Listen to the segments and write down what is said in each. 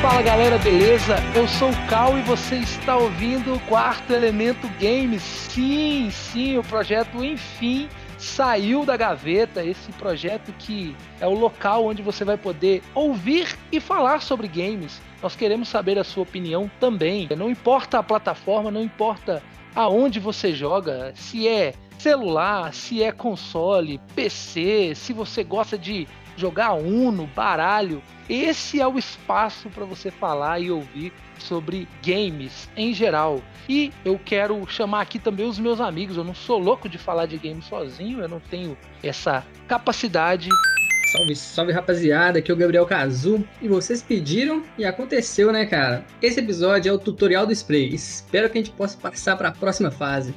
Fala galera, beleza? Eu sou o Cal e você está ouvindo o Quarto Elemento Games. Sim, sim, o projeto enfim saiu da gaveta. Esse projeto que é o local onde você vai poder ouvir e falar sobre games. Nós queremos saber a sua opinião também. Não importa a plataforma, não importa aonde você joga, se é celular, se é console, PC, se você gosta de jogar Uno, baralho. Esse é o espaço para você falar e ouvir sobre games em geral. E eu quero chamar aqui também os meus amigos. Eu não sou louco de falar de games sozinho, eu não tenho essa capacidade. Salve, salve rapaziada, aqui é o Gabriel Cazu e vocês pediram e aconteceu, né, cara? Esse episódio é o tutorial do spray. Espero que a gente possa passar para a próxima fase.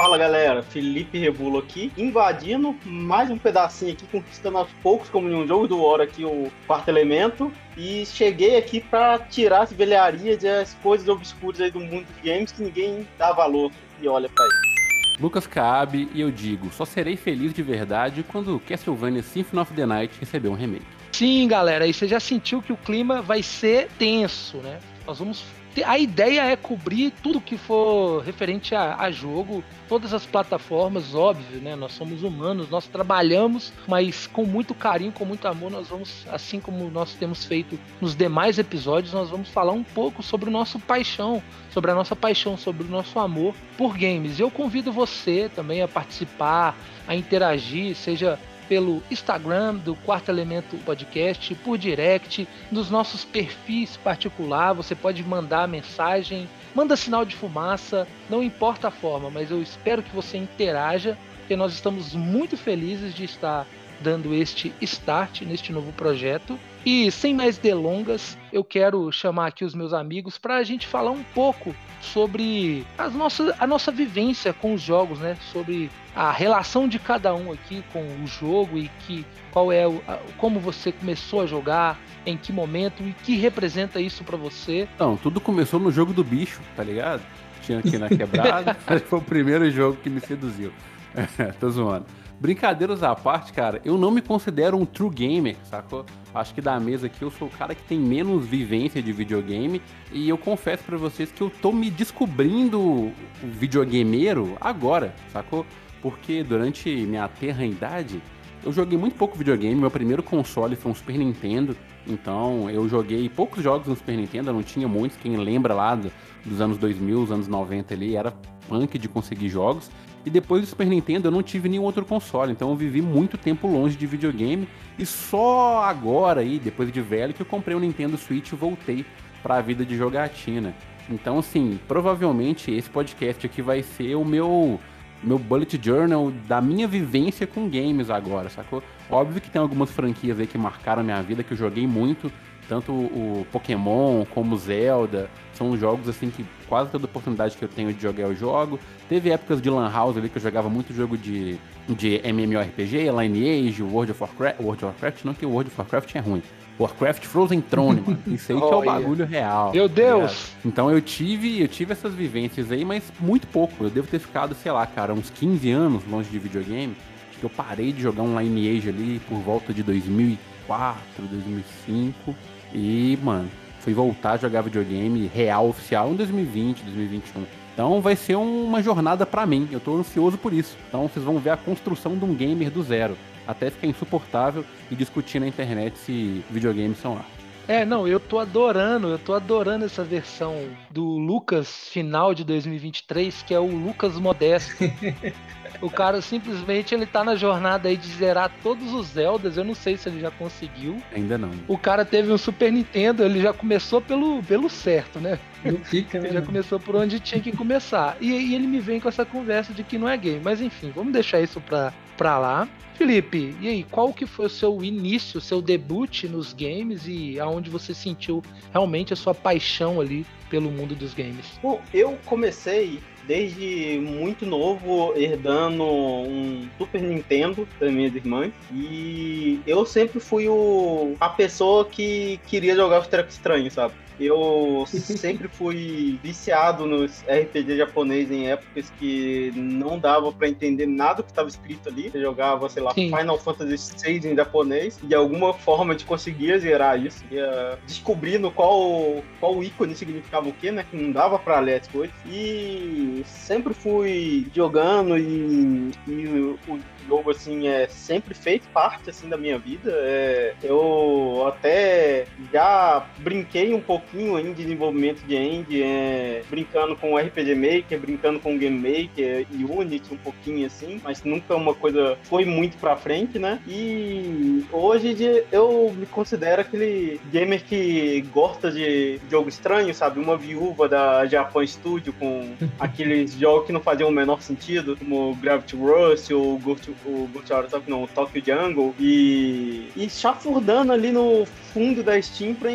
Fala galera, Felipe Rebulo aqui, invadindo mais um pedacinho aqui, conquistando aos poucos, como em um jogo do War aqui, o quarto elemento. E cheguei aqui para tirar as velharias as coisas obscuras aí do mundo de games que ninguém dá valor e olha para isso. Lucas Caab e eu digo, só serei feliz de verdade quando Castlevania Symphony of the Night receber um remake. Sim, galera, e você já sentiu que o clima vai ser tenso, né? Nós vamos a ideia é cobrir tudo que for referente a, a, jogo, todas as plataformas, óbvio, né? Nós somos humanos, nós trabalhamos, mas com muito carinho, com muito amor, nós vamos, assim como nós temos feito nos demais episódios, nós vamos falar um pouco sobre o nosso paixão, sobre a nossa paixão, sobre o nosso amor por games. Eu convido você também a participar, a interagir, seja pelo Instagram do Quarto Elemento Podcast, por direct, nos nossos perfis particular, você pode mandar mensagem, manda sinal de fumaça, não importa a forma, mas eu espero que você interaja, porque nós estamos muito felizes de estar dando este start neste novo projeto. E sem mais delongas, eu quero chamar aqui os meus amigos para a gente falar um pouco sobre as nossas, a nossa vivência com os jogos, né? Sobre a relação de cada um aqui com o jogo e que qual é o, a, como você começou a jogar, em que momento e que representa isso para você. Não, tudo começou no jogo do bicho, tá ligado? Tinha aqui na quebrada, foi o primeiro jogo que me seduziu. Tô zoando. Brincadeiras à parte, cara, eu não me considero um true gamer, sacou? Acho que da mesa aqui eu sou o cara que tem menos vivência de videogame e eu confesso para vocês que eu tô me descobrindo videogameiro agora, sacou? Porque durante minha terra idade eu joguei muito pouco videogame, meu primeiro console foi um Super Nintendo, então eu joguei poucos jogos no Super Nintendo, não tinha muitos, quem lembra lá do, dos anos 2000, os anos 90 ali, era punk de conseguir jogos. E depois do Super Nintendo eu não tive nenhum outro console, então eu vivi muito tempo longe de videogame. E só agora aí, depois de velho, que eu comprei um Nintendo Switch e voltei para a vida de jogatina. Então, assim, provavelmente esse podcast aqui vai ser o meu meu bullet journal da minha vivência com games agora, sacou? Óbvio que tem algumas franquias aí que marcaram a minha vida, que eu joguei muito, tanto o Pokémon como o Zelda, são jogos assim que quase toda oportunidade que eu tenho de jogar eu jogo. Teve épocas de Lan House ali que eu jogava muito jogo de, de MMORPG, Lineage, World of Warcraft, World of Warcraft, não que o World of Warcraft é ruim. Warcraft Frozen Throne, mano. Isso aí que é o bagulho real. Meu Deus! Tá então eu tive, eu tive essas vivências aí, mas muito pouco. Eu devo ter ficado, sei lá, cara, uns 15 anos longe de videogame. Acho que eu parei de jogar um Lineage ali por volta de 2004, 2005. E, mano, fui voltar a jogar videogame real, oficial, em 2020, 2021. Então vai ser uma jornada para mim, eu tô ansioso por isso. Então vocês vão ver a construção de um gamer do zero, até ficar insuportável e discutir na internet se videogames são arte. É, não, eu tô adorando, eu tô adorando essa versão do Lucas final de 2023, que é o Lucas Modesto. o cara simplesmente ele tá na jornada aí de zerar todos os Zeldas, eu não sei se ele já conseguiu. Ainda não. O cara teve um Super Nintendo, ele já começou pelo, pelo certo, né? Não fica, né? Ele já começou por onde tinha que começar. E aí ele me vem com essa conversa de que não é game. Mas enfim, vamos deixar isso pra, pra lá. Felipe, e aí, qual que foi o seu início, o seu debut nos games e aonde você sentiu realmente a sua paixão ali pelo mundo dos games? Bom, eu comecei desde muito novo herdando um Super Nintendo das minhas irmãs e eu sempre fui o, a pessoa que queria jogar os trecos estranhos, sabe? Eu sempre fui viciado nos RPG japonês em épocas que não dava para entender nada que estava escrito ali. Eu jogava, sei lá, Sim. Final Fantasy VI em japonês e de alguma forma a gente conseguia zerar isso. Ia descobrindo qual, qual ícone significava o que, né? Que não dava para ler as coisas. E sempre fui jogando e, e o, jogo, assim, é sempre feito parte, assim, da minha vida. É, eu até já brinquei um pouquinho em desenvolvimento de end, é, brincando com RPG Maker, brincando com Game Maker e Unity um pouquinho, assim, mas nunca uma coisa foi muito pra frente, né? E hoje eu me considero aquele gamer que gosta de jogo estranho, sabe? Uma viúva da Japan Studio com aqueles jogos que não faziam o menor sentido, como Gravity Rush ou Ghost o Ghost Top, não, o Tokyo Jungle, e, e chafurdando ali no fundo da Steam pra,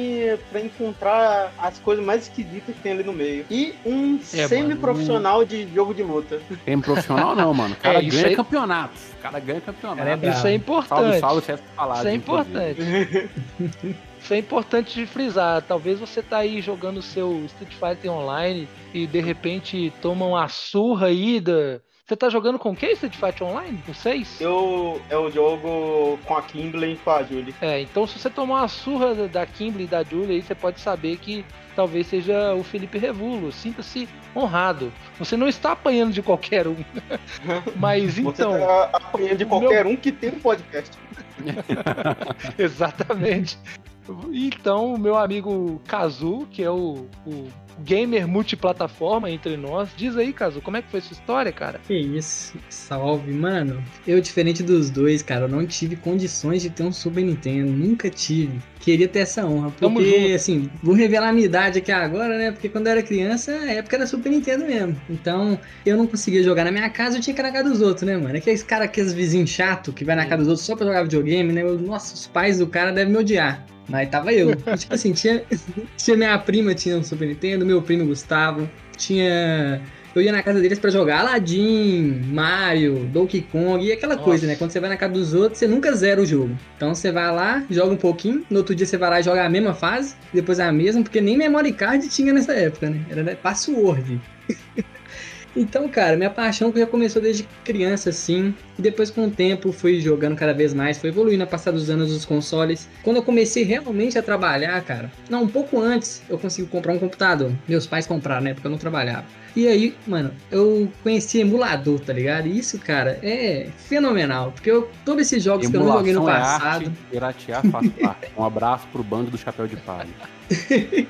pra encontrar as coisas mais esquisitas que tem ali no meio. E um é, semi-profissional de jogo de luta. Semi-profissional não, mano. O cara é, ganha aí... campeonatos. O cara ganha campeonato. É isso é importante. Salve, salve, falado, isso é importante. Isso é importante de frisar. Talvez você tá aí jogando seu Street Fighter Online e de repente toma uma surra aí da, você tá jogando com quem Street Fighter Online? Com 6? Eu, eu jogo com a Kimberly e com a Julie. É, então se você tomar uma surra da Kimberly e da Julie, aí você pode saber que talvez seja o Felipe Revulo. Sinta-se honrado. Você não está apanhando de qualquer um. Mas então. Você está apanhando de qualquer meu... um que tem um podcast. Exatamente. Então, o meu amigo Kazu, que é o, o gamer multiplataforma entre nós. Diz aí, Caso, como é que foi sua história, cara? Que isso, salve, mano. Eu, diferente dos dois, cara, eu não tive condições de ter um Super Nintendo, nunca tive. Queria ter essa honra, porque, assim, vou revelar a minha idade aqui agora, né? Porque quando eu era criança, a época era Super Nintendo mesmo. Então, eu não conseguia jogar na minha casa, eu tinha que ir na casa dos outros, né, mano? Aqueles caras, aqueles vizinhos chato que vai na casa dos outros só pra jogar videogame, né? Nossa, os pais do cara devem me odiar. Mas tava eu. tipo assim, tinha, tinha minha prima, tinha um Super Nintendo, meu primo Gustavo, tinha. Eu ia na casa deles para jogar Aladdin, Mario, Donkey Kong e aquela Nossa. coisa, né? Quando você vai na casa dos outros, você nunca zera o jogo. Então você vai lá, joga um pouquinho, no outro dia você vai lá e joga a mesma fase, depois a mesma, porque nem memory card tinha nessa época, né? Era né, password. Então, cara, minha paixão já começou desde criança, assim. E depois, com o tempo, fui jogando cada vez mais, foi evoluindo a passar dos anos dos consoles. Quando eu comecei realmente a trabalhar, cara, não, um pouco antes eu consegui comprar um computador. Meus pais compraram, né? Porque eu não trabalhava. E aí, mano, eu conheci emulador, tá ligado? E isso, cara, é fenomenal. Porque eu, todos esses jogos Emulação que eu não joguei no passado. É arte, piratear faz parte. Um abraço pro bando do Chapéu de Palha.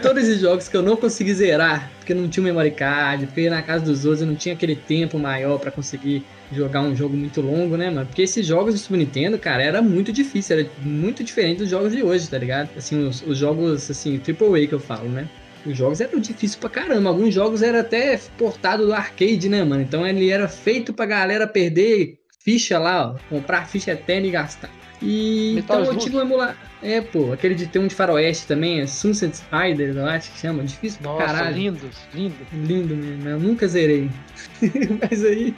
Todos esses jogos que eu não consegui zerar, porque não tinha memory card, porque na casa dos outros eu não tinha aquele tempo maior para conseguir jogar um jogo muito longo, né, mano? Porque esses jogos do Super Nintendo, cara, era muito difícil, era muito diferente dos jogos de hoje, tá ligado? Assim, os, os jogos, assim, AAA que eu falo, né? Os jogos eram difíceis pra caramba. Alguns jogos eram até portado do arcade, né, mano? Então ele era feito pra galera perder ficha lá, ó, comprar ficha eterna e gastar. E Metal então eu tive um emulador. É, pô, aquele de ter um de faroeste também, é Sunset Riders, eu acho que chama. Difícil Nossa, pra caralho. lindo, lindo. Lindo mesmo, eu nunca zerei. Mas aí,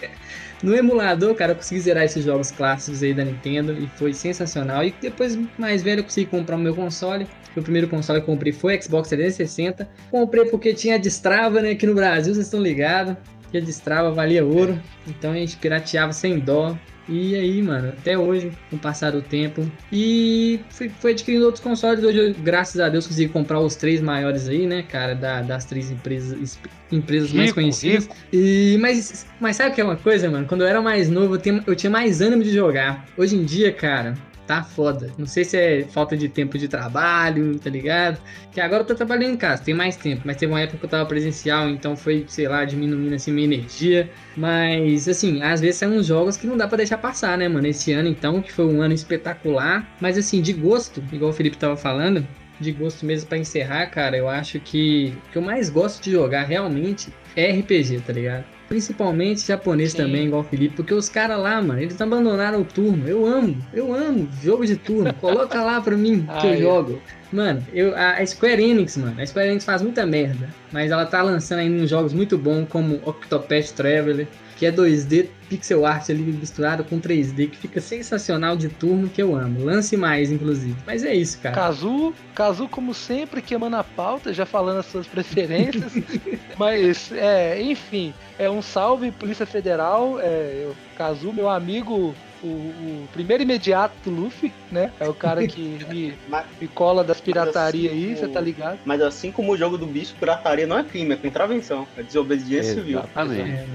no emulador, cara, eu consegui zerar esses jogos clássicos aí da Nintendo e foi sensacional. E depois, mais velho, eu consegui comprar o meu console. O primeiro console que eu comprei foi Xbox 360. Comprei porque tinha Destrava, né? Aqui no Brasil, vocês estão ligados. Que a Destrava valia ouro. Então a gente pirateava sem dó. E aí, mano, até hoje, com o passar do tempo. E fui, fui adquirindo outros consoles. Hoje, graças a Deus, consegui comprar os três maiores aí, né, cara, da, das três empresas, empresas rico, mais conhecidas. Rico. E, mas, mas sabe o que é uma coisa, mano? Quando eu era mais novo, eu tinha, eu tinha mais ânimo de jogar. Hoje em dia, cara, tá foda. Não sei se é falta de tempo de trabalho, tá ligado? Que agora eu tô trabalhando em casa, tem mais tempo, mas teve uma época que eu tava presencial, então foi, sei lá, diminuindo assim minha energia. Mas, assim, às vezes são uns jogos que não dá para deixar passar, né, mano? Esse ano, então, que foi um ano espetacular. Mas, assim, de gosto, igual o Felipe tava falando, de gosto mesmo para encerrar, cara, eu acho que o que eu mais gosto de jogar realmente é RPG, tá ligado? Principalmente japonês Sim. também, igual o Felipe, porque os caras lá, mano, eles abandonaram o turno. Eu amo, eu amo jogo de turno. Coloca lá pra mim que eu jogo. Mano, eu, a Square Enix, mano, a Square Enix faz muita merda, mas ela tá lançando ainda uns jogos muito bons, como Octopath Traveler, que é 2D, pixel art ali misturado com 3D, que fica sensacional de turno, que eu amo. Lance mais, inclusive. Mas é isso, cara. Cazu, Cazu como sempre, queimando a pauta, já falando as suas preferências. Mas, é, enfim, é um salve, Polícia Federal. É, Cazu, meu amigo o, o, primeiro imediato do Luffy, né? É o cara que me, mas, me cola das piratarias assim, aí, você tá ligado? Mas assim como o jogo do bicho, pirataria não é crime, é contravenção. É desobediência civil. Exatamente. É,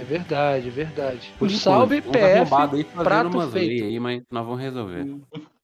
é, verdade, é verdade. O salve PF, aí prato feito. Aí, mas nós vamos resolver.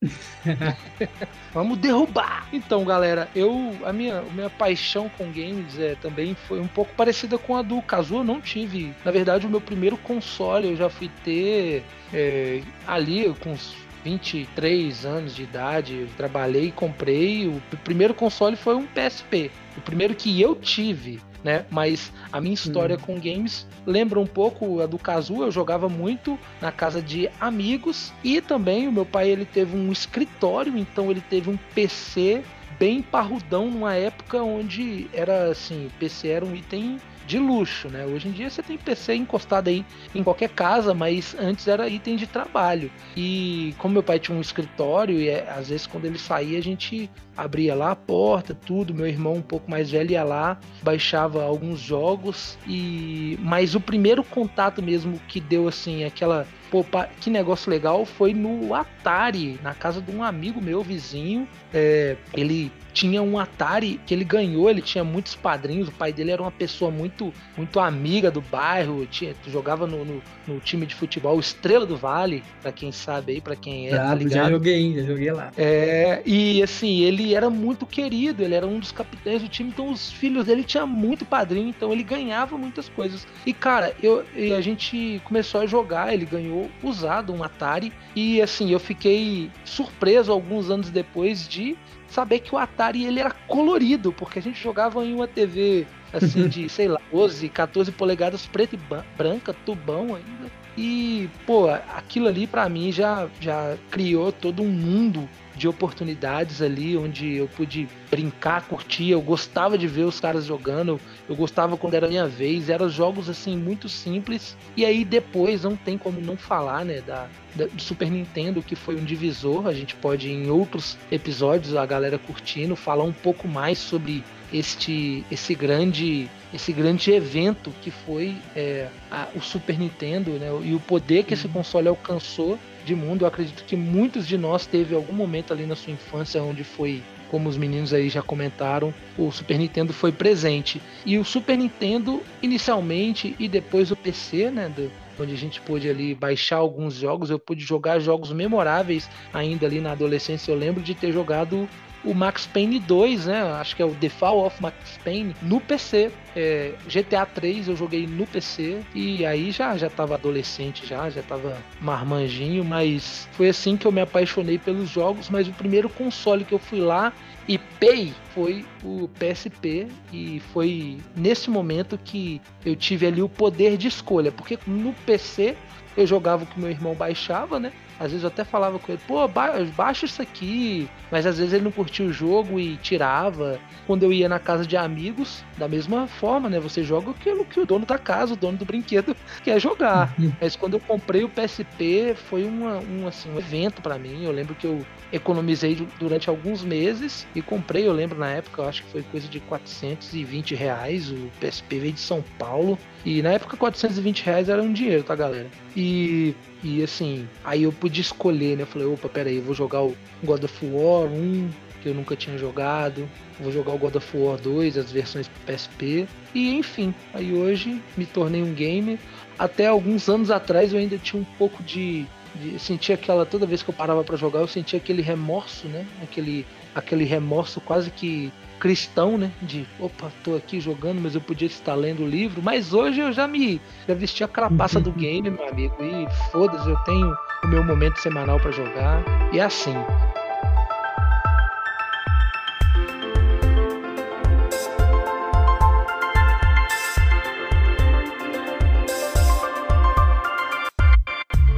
Vamos derrubar! Então, galera, eu a minha, a minha paixão com games é, também foi um pouco parecida com a do Kazu. Eu não tive. Na verdade, o meu primeiro console eu já fui ter é, ali com uns 23 anos de idade. Eu trabalhei e comprei. O primeiro console foi um PSP. O primeiro que eu tive né? Mas a minha história hum. com games lembra um pouco a do Kazu. Eu jogava muito na casa de amigos e também o meu pai ele teve um escritório, então ele teve um PC bem parrudão numa época onde era assim, PC era um item de luxo, né? Hoje em dia você tem PC encostado aí em qualquer casa, mas antes era item de trabalho. E como meu pai tinha um escritório, e é, às vezes quando ele saía a gente abria lá a porta, tudo. Meu irmão um pouco mais velho ia lá, baixava alguns jogos e mas o primeiro contato mesmo que deu assim aquela pô, que negócio legal foi no Atari, na casa de um amigo meu vizinho. É, ele tinha um Atari que ele ganhou, ele tinha muitos padrinhos, o pai dele era uma pessoa muito muito amiga do bairro, tinha, jogava no, no, no time de futebol Estrela do Vale, para quem sabe aí, para quem é, tá já joguei, já joguei lá. É, e assim, ele era muito querido, ele era um dos capitães do time, então os filhos dele tinham muito padrinho, então ele ganhava muitas coisas. E cara, eu e a gente começou a jogar, ele ganhou usado um Atari e assim, eu fiquei surpreso alguns anos depois de saber que o Atari ele era colorido, porque a gente jogava em uma TV assim de, sei lá, 12, 14 polegadas preta e branca, tubão ainda. E, pô, aquilo ali para mim já já criou todo um mundo de oportunidades ali onde eu pude brincar, curtir. Eu gostava de ver os caras jogando, eu gostava quando era minha vez. Eram jogos assim muito simples. E aí depois não tem como não falar, né, da, da do Super Nintendo que foi um divisor. A gente pode em outros episódios a galera curtindo falar um pouco mais sobre este esse grande esse grande evento que foi é, a, o Super Nintendo né, e o poder que esse uhum. console alcançou de mundo. Eu acredito que muitos de nós teve algum momento ali na sua infância onde foi, como os meninos aí já comentaram, o Super Nintendo foi presente. E o Super Nintendo inicialmente e depois o PC, né, do, onde a gente pôde ali baixar alguns jogos, eu pude jogar jogos memoráveis ainda ali na adolescência. Eu lembro de ter jogado o Max Payne 2, né? Acho que é o The Fall of Max Payne no PC. É, GTA 3 eu joguei no PC e aí já já tava adolescente já, já tava marmanjinho, mas foi assim que eu me apaixonei pelos jogos, mas o primeiro console que eu fui lá e pei foi o PSP e foi nesse momento que eu tive ali o poder de escolha, porque no PC eu jogava o que meu irmão baixava, né? Às vezes eu até falava com ele, pô, baixa isso aqui. Mas às vezes ele não curtia o jogo e tirava. Quando eu ia na casa de amigos, da mesma forma, né? Você joga aquilo que o dono da casa, o dono do brinquedo, quer jogar. Uhum. Mas quando eu comprei o PSP, foi uma, um, assim, um evento para mim. Eu lembro que eu economizei durante alguns meses e comprei, eu lembro na época, eu acho que foi coisa de 420 reais. O PSP veio de São Paulo. E na época 420 reais era um dinheiro, tá, galera? E e assim, aí eu pude escolher, né? Eu falei, opa, pera aí, eu vou jogar o God of War 1, que eu nunca tinha jogado. Vou jogar o God of War 2, as versões PSP. E enfim, aí hoje me tornei um gamer. Até alguns anos atrás eu ainda tinha um pouco de, de sentia aquela toda vez que eu parava para jogar, eu sentia aquele remorso, né? Aquele aquele remorso quase que cristão, né? De opa, tô aqui jogando, mas eu podia estar lendo o livro. Mas hoje eu já me já vesti a carapaça do game, meu amigo. E foda-se, eu tenho o meu momento semanal para jogar. E é assim.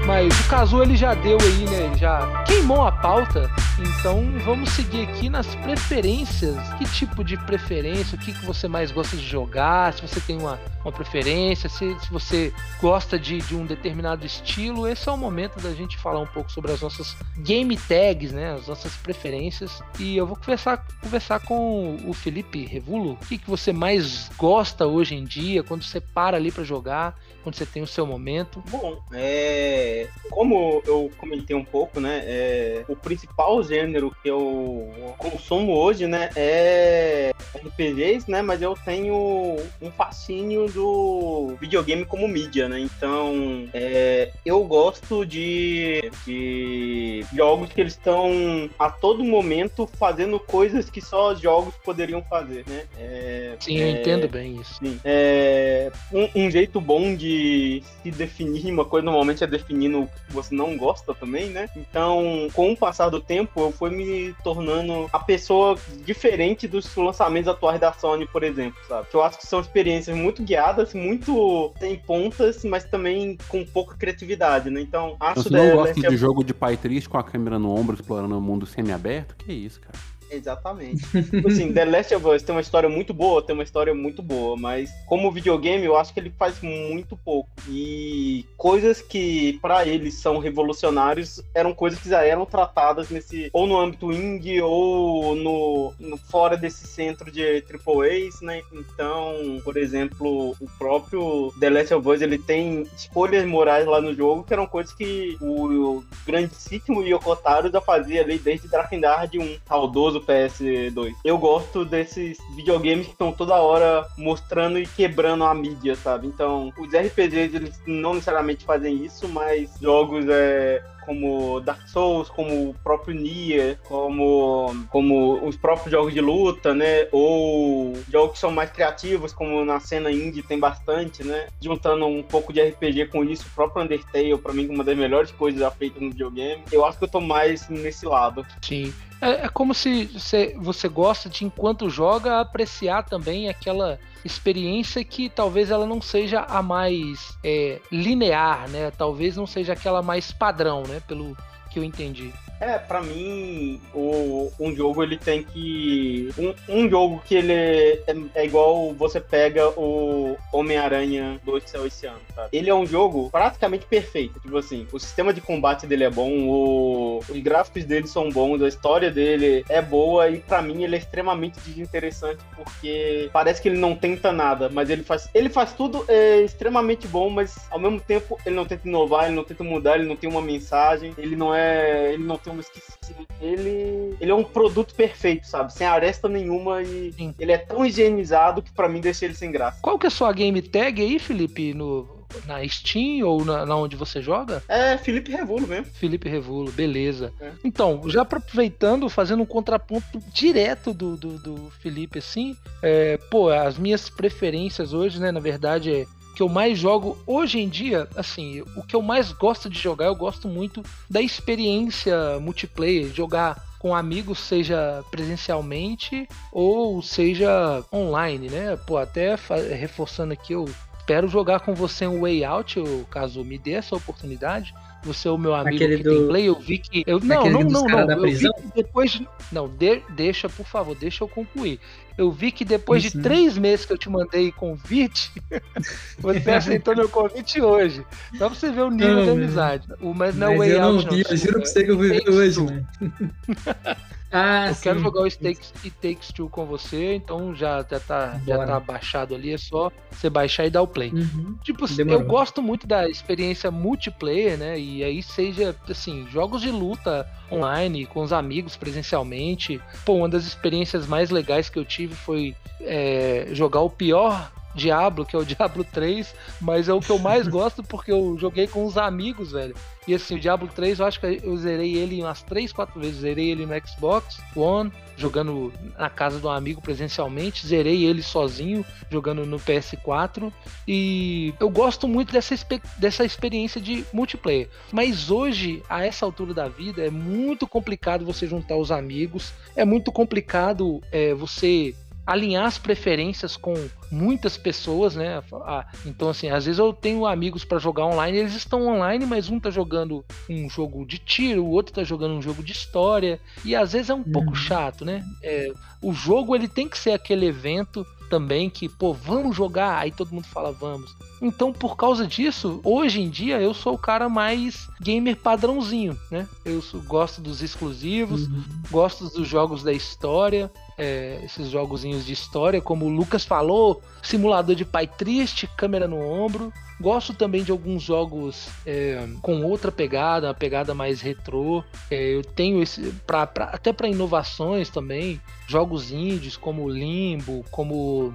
Mas o Cazu ele já deu aí, né? Ele já queimou a pauta Então vamos seguir aqui nas preferências. Que tipo de preferência? O que, que você mais gosta de jogar? Se você tem uma, uma preferência, se, se você gosta de, de um determinado estilo, esse é o momento da gente falar um pouco sobre as nossas game tags, né? As nossas preferências. E eu vou conversar, conversar com o Felipe Revulo. O que, que você mais gosta hoje em dia, quando você para ali para jogar, quando você tem o seu momento? Bom, é... como eu comentei um pouco, né? É... O principal gênero que eu consumo hoje, né, é RPGs, né, mas eu tenho um fascínio do videogame como mídia, né, então é, eu gosto de, de jogos que eles estão a todo momento fazendo coisas que só os jogos poderiam fazer, né. É, sim, eu é, entendo bem isso. Sim, é, um, um, jeito bom de se definir uma coisa normalmente é definindo o que você não gosta também, né, então com o passar do tempo eu fui me tornando a pessoa diferente dos lançamentos atuais da Sony, por exemplo, sabe? Que eu acho que são experiências muito guiadas, muito sem pontas, mas também com pouca criatividade, né? Então, acho Você não gosta de jogo de pai triste com a câmera no ombro explorando o mundo semi-aberto? Que isso, cara? Exatamente. Tipo assim, The Last of Us tem uma história muito boa, tem uma história muito boa, mas como videogame eu acho que ele faz muito pouco. E coisas que para eles são revolucionários eram coisas que já eram tratadas nesse ou no âmbito indie ou no, no fora desse centro de AAAs, né? Então, por exemplo, o próprio The Last of Us ele tem escolhas morais lá no jogo que eram coisas que o, o grandíssimo Yoko Taro já fazia ali desde Drakengard 1, saudoso PS2. Eu gosto desses videogames que estão toda hora mostrando e quebrando a mídia, sabe? Então, os RPGs, eles não necessariamente fazem isso, mas jogos é, como Dark Souls, como o próprio Nier, como, como os próprios jogos de luta, né? Ou jogos que são mais criativos, como na cena indie tem bastante, né? Juntando um pouco de RPG com isso, o próprio Undertale, pra mim, uma das melhores coisas já feitas no videogame. Eu acho que eu tô mais nesse lado. Sim. É, é como se você, você gosta de, enquanto joga, apreciar também aquela experiência que talvez ela não seja a mais é, linear, né? Talvez não seja aquela mais padrão, né? Pelo que eu entendi. É, para mim, o, um jogo ele tem que. Um, um jogo que ele é, é, igual você pega o Homem-Aranha do Céu esse ano, sabe? Ele é um jogo praticamente perfeito. Tipo assim, o sistema de combate dele é bom, o, os gráficos dele são bons, a história dele é boa e para mim ele é extremamente desinteressante porque parece que ele não tenta nada, mas ele faz. Ele faz tudo é, extremamente bom, mas ao mesmo tempo ele não tenta inovar, ele não tenta mudar, ele não tem uma mensagem, ele não é. Ele não tem uma esqueci. Ele, ele é um produto perfeito, sabe? Sem aresta nenhuma e Sim. ele é tão higienizado que para mim deixa ele sem graça. Qual que é a sua game tag aí, Felipe, no, na Steam ou na, na, onde você joga? É Felipe Revulo mesmo. Felipe Revulo, beleza. É. Então, já aproveitando, fazendo um contraponto direto do, do, do Felipe, assim, é, pô, as minhas preferências hoje, né, na verdade, é que eu mais jogo hoje em dia, assim, o que eu mais gosto de jogar, eu gosto muito da experiência multiplayer, jogar com amigos, seja presencialmente ou seja online, né? Pô, até reforçando aqui, eu espero jogar com você um Way Out, caso me dê essa oportunidade. Você é o meu amigo Aquele que do... tem play, eu vi que. Eu, não, não, não, não. Eu vi que depois. Não, de, deixa, por favor, deixa eu concluir. Eu vi que depois de três meses que eu te mandei convite, você aceitou meu convite hoje. Só pra você ver o nível não, de amizade. O, mas não é Way eu Out. Não vi, eu juro pra você que eu vi hoje, mano. Ah, eu sim. quero jogar o It Takes, It Takes Two com você, então já, já, tá, já tá baixado ali, é só você baixar e dar o play. Uhum. Tipo, Demorou. eu gosto muito da experiência multiplayer, né? E aí seja, assim, jogos de luta online, com os amigos presencialmente. Pô, uma das experiências mais legais que eu tive foi é, jogar o pior Diablo, que é o Diablo 3, mas é o que eu mais gosto porque eu joguei com os amigos, velho. E assim, o Diablo 3, eu acho que eu zerei ele umas 3, 4 vezes. Zerei ele no Xbox One, jogando na casa de um amigo presencialmente. Zerei ele sozinho, jogando no PS4. E eu gosto muito dessa, dessa experiência de multiplayer. Mas hoje, a essa altura da vida, é muito complicado você juntar os amigos. É muito complicado é, você alinhar as preferências com muitas pessoas, né? Ah, então, assim, às vezes eu tenho amigos para jogar online, eles estão online, mas um tá jogando um jogo de tiro, o outro tá jogando um jogo de história, e às vezes é um uhum. pouco chato, né? É, o jogo ele tem que ser aquele evento também que, pô, vamos jogar, aí todo mundo fala vamos. Então, por causa disso, hoje em dia eu sou o cara mais gamer padrãozinho, né? Eu gosto dos exclusivos, uhum. gosto dos jogos da história, é, esses jogozinhos de história, como o Lucas falou, simulador de pai triste, câmera no ombro. Gosto também de alguns jogos é, com outra pegada, uma pegada mais retrô. É, eu tenho esse. Pra, pra, até para inovações também. Jogos indies como Limbo, como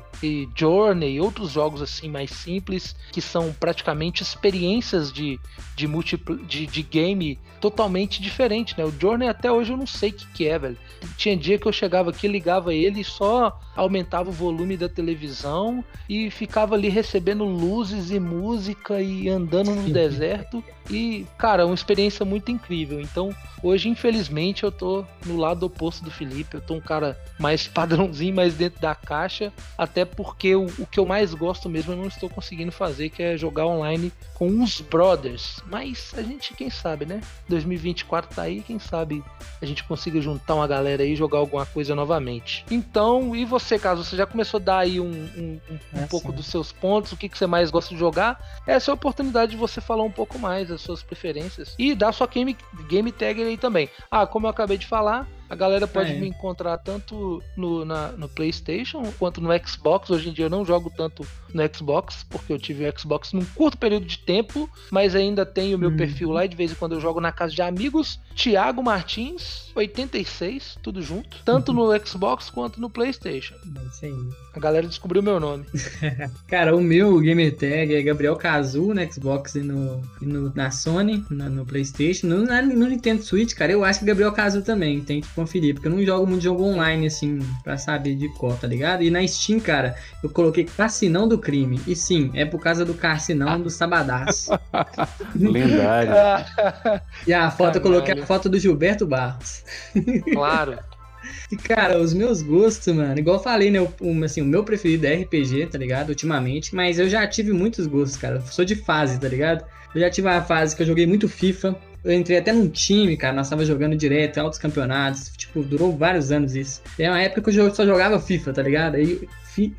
Journey, outros jogos assim mais simples, que são praticamente experiências de, de, múltiplo, de, de game totalmente diferente, né? O Journey até hoje eu não sei o que, que é, velho. Tinha dia que eu chegava aqui, ligava ele e só aumentava o volume da televisão e ficava ali recebendo luzes e música e andando no deserto. E, cara, uma experiência muito incrível. Então, hoje, infelizmente, eu tô no lado oposto do Felipe. Eu tô um cara mais padrãozinho, mais dentro da caixa. Até porque o, o que eu mais gosto mesmo eu não estou conseguindo fazer, que é jogar online com uns brothers. Mas a gente, quem sabe, né? 2024 tá aí, quem sabe a gente consiga juntar uma galera aí e jogar alguma coisa novamente. Então, e você, caso você já começou a dar aí um, um, um, é pouco dos seus pontos, o que, que você mais gosta de jogar, essa é a oportunidade de você falar um pouco mais das suas preferências e dar sua game, game tag aí também. Ah, como eu acabei de falar, a galera pode é. me encontrar tanto no, na, no PlayStation quanto no Xbox. Hoje em dia eu não jogo tanto no Xbox, porque eu tive o Xbox num curto período de tempo, mas ainda tenho o meu hum. perfil lá e de vez em quando eu jogo na casa de amigos. Thiago Martins, 86, tudo junto, tanto no Xbox quanto no PlayStation. É aí. A galera descobriu meu nome. Cara, o meu gamer tag é Gabriel Cazu no Xbox e no, e no na Sony, no, no PlayStation, no, na, no Nintendo Switch, cara. Eu acho que Gabriel Cazu também tem que conferir, porque eu não jogo muito jogo online assim pra saber de qual, tá ligado? E na Steam, cara, eu coloquei Cassinão do Crime. E sim, é por causa do Cassinão do Sabadaço. Lendário. e a foto, eu coloquei a foto do Gilberto Barros. Claro. E, cara, os meus gostos, mano, igual eu falei, né? O, assim, o meu preferido é RPG, tá ligado? Ultimamente, mas eu já tive muitos gostos, cara. Eu sou de fase, tá ligado? Eu já tive uma fase que eu joguei muito FIFA. Eu entrei até num time, cara, nós tava jogando direto, altos campeonatos. Tipo, durou vários anos isso. É uma época que eu só jogava FIFA, tá ligado? Aí,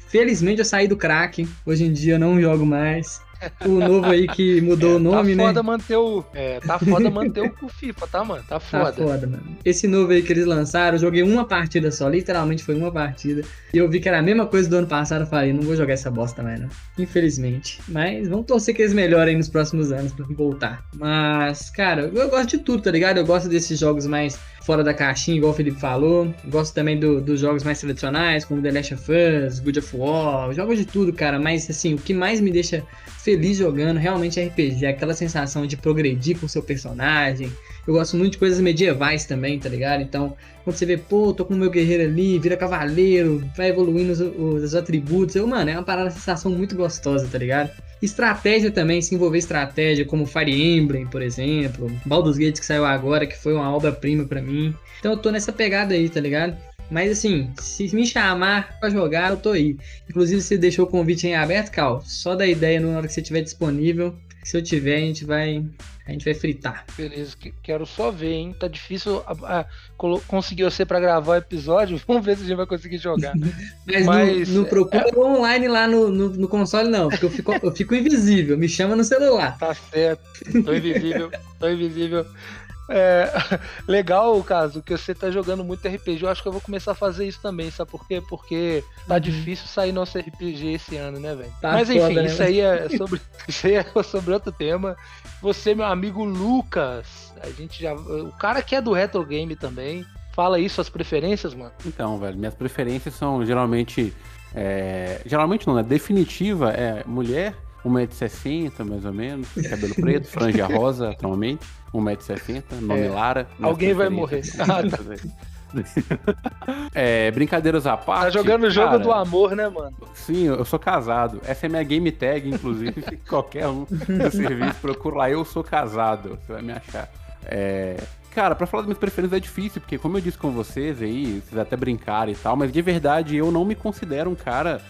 felizmente eu saí do crack. Hoje em dia eu não jogo mais o novo aí que mudou é, o nome, né? Tá foda manter o. É, tá foda manter o FIFA, tá, mano? Tá, tá foda. Tá foda, mano. Esse novo aí que eles lançaram, eu joguei uma partida só, literalmente foi uma partida. E eu vi que era a mesma coisa do ano passado. Eu falei, não vou jogar essa bosta mais, não. Infelizmente. Mas vamos torcer que eles melhorem nos próximos anos pra voltar. Mas, cara, eu gosto de tudo, tá ligado? Eu gosto desses jogos mais fora da caixinha, igual o Felipe falou. Gosto também do, dos jogos mais tradicionais, como The Last of Us, Good of War. Jogo de tudo, cara. Mas, assim, o que mais me deixa feliz jogando realmente é RPG. Aquela sensação de progredir com o seu personagem. Eu gosto muito de coisas medievais também, tá ligado? Então, quando você vê, pô, tô com o meu guerreiro ali, vira cavaleiro, vai evoluindo os, os, os atributos. Eu, mano, é uma parada, sensação muito gostosa, tá ligado? Estratégia também, se envolver estratégia, como Fire Emblem, por exemplo. Baldur's Gate que saiu agora, que foi uma obra-prima para mim. Então eu tô nessa pegada aí, tá ligado? Mas assim, se me chamar pra jogar, eu tô aí. Inclusive, você deixou o convite em aberto, Cal. Só dá ideia na hora que você estiver disponível. Se eu tiver, a gente vai. A gente vai fritar. Beleza, quero só ver, hein? Tá difícil a, a, conseguir você para gravar o episódio. Vamos ver se a gente vai conseguir jogar. Mas, Mas não, não, procura é... online lá no, no, no, console, não, porque eu fico, eu fico invisível. Me chama no celular. Tá certo. Tô invisível. tô invisível. É, legal o caso, que você tá jogando muito RPG. Eu acho que eu vou começar a fazer isso também, sabe por quê? Porque tá uhum. difícil sair nosso RPG esse ano, né, velho? Tá Mas enfim, foda, né? isso, aí é sobre, isso aí é sobre outro tema. Você, meu amigo Lucas, a gente já. O cara que é do retro game também. Fala aí suas preferências, mano. Então, velho, minhas preferências são geralmente. É, geralmente não, né? Definitiva é mulher 1,60m mais ou menos, cabelo preto, franja rosa atualmente, 1,60m, nome é. Lara. Alguém vai morrer. Ah, tá. é, brincadeiras à parte. Tá jogando o jogo cara, do amor, né, mano? Sim, eu sou casado. Essa é minha game tag, inclusive. qualquer um do serviço procura lá, eu sou casado. Você vai me achar. É, Cara, pra falar das minhas preferências é difícil, porque como eu disse com vocês aí, vocês até brincaram e tal, mas de verdade eu não me considero um cara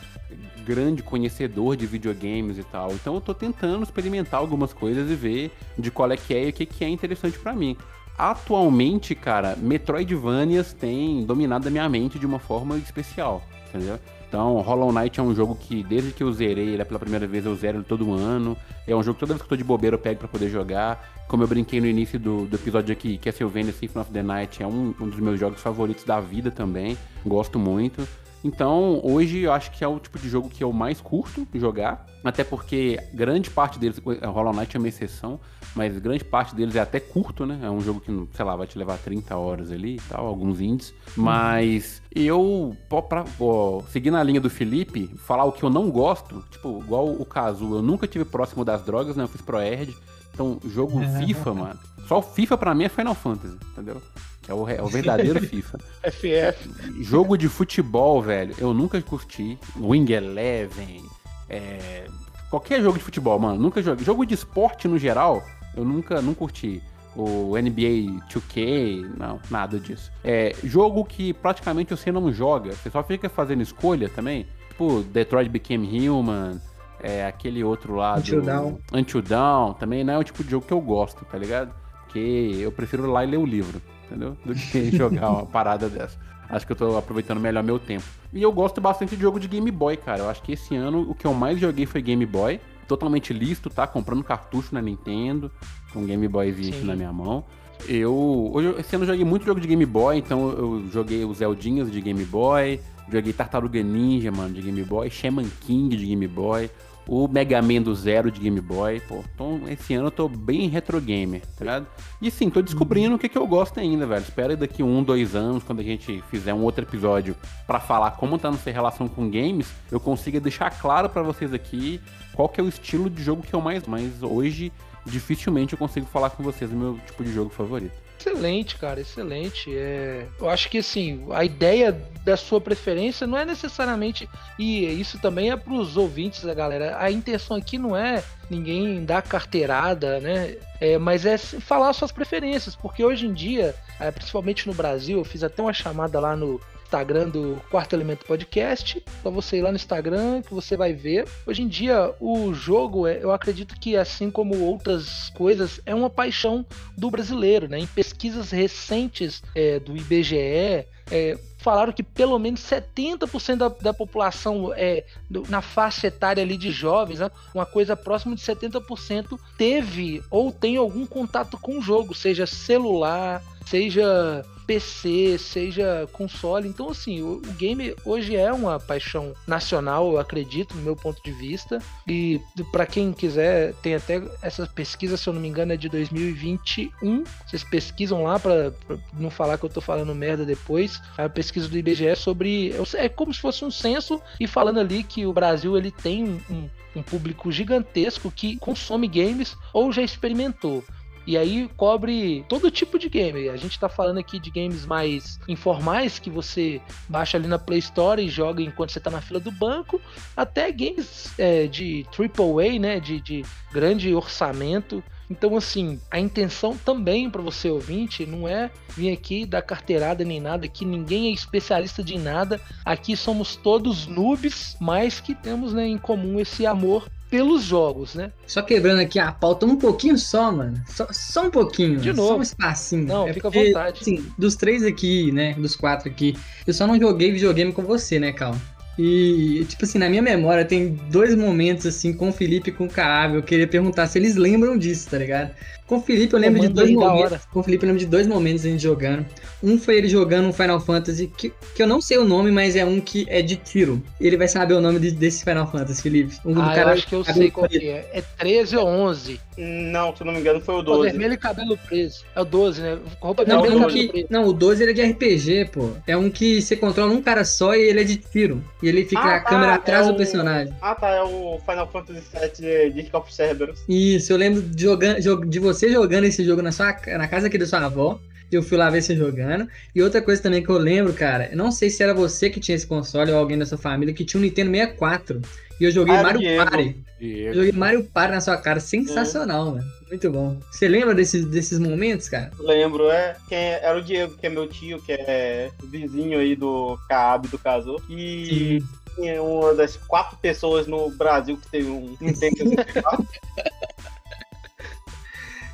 grande conhecedor de videogames e tal. Então eu tô tentando experimentar algumas coisas e ver de qual é que é e o que, que é interessante para mim. Atualmente, cara, Metroidvanias tem dominado a minha mente de uma forma especial, entendeu? Então, Hollow Knight é um jogo que, desde que eu zerei ele pela primeira vez, eu zero ele todo ano. É um jogo que toda vez que eu tô de bobeira eu pego pra poder jogar. Como eu brinquei no início do, do episódio aqui, Castlevania Symphony of the Night é um, um dos meus jogos favoritos da vida também. Gosto muito. Então, hoje eu acho que é o tipo de jogo que eu mais curto jogar, até porque grande parte deles, Hollow Knight é uma exceção, mas grande parte deles é até curto, né? É um jogo que, sei lá, vai te levar 30 horas ali e tal, alguns indies. Uhum. Mas eu, pra, ó, seguir na linha do Felipe, falar o que eu não gosto, tipo, igual o caso, eu nunca tive próximo das drogas, né? Eu fiz pro Erd. Então, jogo FIFA, mano. Só o FIFA pra mim é Final Fantasy, entendeu? É o, é o verdadeiro FIFA. FF. Jogo de futebol, velho, eu nunca curti. Wing Eleven, é... qualquer jogo de futebol, mano, nunca joguei. Jogo de esporte no geral, eu nunca não curti. O NBA 2K, não, nada disso. É jogo que praticamente você não joga, você só fica fazendo escolha também. Tipo, Detroit Became Human, é, aquele outro lado. Until Down. Until Down, também não é o tipo de jogo que eu gosto, tá ligado? Porque eu prefiro ir lá e ler o livro entendeu? Do que jogar uma parada dessa. Acho que eu tô aproveitando melhor meu tempo. E eu gosto bastante de jogo de Game Boy, cara. Eu acho que esse ano o que eu mais joguei foi Game Boy. Totalmente listo, tá? Comprando cartucho na Nintendo, com Game Boy 20 na minha mão. Eu. Hoje, esse ano eu joguei muito jogo de Game Boy, então eu joguei os Zeldinhas de Game Boy, joguei Tartaruga Ninja, mano, de Game Boy, Shaman King de Game Boy o Mega Man do Zero de Game Boy, pô. Então, esse ano eu tô bem retro gamer, tá ligado? E sim, tô descobrindo o que, que eu gosto ainda, velho. Espero daqui um, dois anos, quando a gente fizer um outro episódio para falar como tá nossa relação com games, eu consiga deixar claro para vocês aqui qual que é o estilo de jogo que eu mais, mas hoje dificilmente eu consigo falar com vocês o meu tipo de jogo favorito. Excelente, cara, excelente. É, eu acho que assim, a ideia da sua preferência não é necessariamente. E isso também é para os ouvintes da galera. A intenção aqui não é ninguém dar carteirada, né? É, mas é falar suas preferências, porque hoje em dia, é, principalmente no Brasil, eu fiz até uma chamada lá no Instagram do Quarto Elemento Podcast. Para você ir lá no Instagram, que você vai ver. Hoje em dia, o jogo, é, eu acredito que, assim como outras coisas, é uma paixão do brasileiro. Né? Em pesquisas recentes é, do IBGE, é, falaram que pelo menos 70% da, da população é, do, na faixa etária ali de jovens, né, uma coisa próxima de 70% teve ou tem algum contato com o jogo, seja celular, seja PC, seja console. Então, assim, o, o, game hoje é uma paixão nacional, eu acredito, no meu ponto de vista. E para quem quiser, tem até essa pesquisa, se eu não me engano, é de 2021. Vocês pesquisam lá para não falar que eu tô falando merda depois. A pesquisa do IBGE sobre. É como se fosse um censo e falando ali que o Brasil ele tem um, um público gigantesco que consome games ou já experimentou. E aí cobre todo tipo de game. A gente tá falando aqui de games mais informais que você baixa ali na Play Store e joga enquanto você tá na fila do banco, até games é, de AAA, né, de, de grande orçamento. Então, assim, a intenção também para você ouvinte não é vir aqui dar carteirada nem nada, que ninguém é especialista de nada. Aqui somos todos noobs, mas que temos né, em comum esse amor pelos jogos, né? Só quebrando aqui a pauta um pouquinho só, mano. Só, só um pouquinho. De novo. Só um espacinho. Não, é fica porque, à vontade. Assim, dos três aqui, né? Dos quatro aqui, eu só não joguei videogame com você, né, Cal? E, tipo assim, na minha memória tem dois momentos, assim, com o Felipe e com o Caave. Eu queria perguntar se eles lembram disso, tá ligado? Com o Felipe eu lembro de dois momentos. Com o Felipe eu lembro de dois momentos a gente jogando. Um foi ele jogando um Final Fantasy, que, que eu não sei o nome, mas é um que é de tiro. Ele vai saber o nome de, desse Final Fantasy, Felipe. Um ah, cara, eu acho que eu sei qual é. É 13 ou 11. Não, se eu não me engano foi o 12. O vermelho e cabelo preso. É o 12, né? Roupa não, vermelho e cabelo preso. Não, o 12 ele é de RPG, pô. É um que você controla um cara só e ele é de tiro. E ele fica ah, a tá, câmera atrás é do personagem. Ah, tá. É o Final Fantasy VII de Disc of Cerberus. Isso, eu lembro de, jogando, de você você jogando esse jogo na, sua, na casa aqui da sua avó. Eu fui lá ver você jogando. E outra coisa também que eu lembro, cara, eu não sei se era você que tinha esse console ou alguém da sua família que tinha um Nintendo 64. E eu joguei Ah, Mario Diego. Party. Eu joguei Mario Party na sua cara. Sensacional, mano. Muito bom. Você lembra desses, desses momentos, cara? Lembro, é. Quem é- era o Diego, que é meu tio, que é vizinho aí do Caab do Casou. E tinha uma das quatro pessoas no Brasil que teve um Nintendo 64.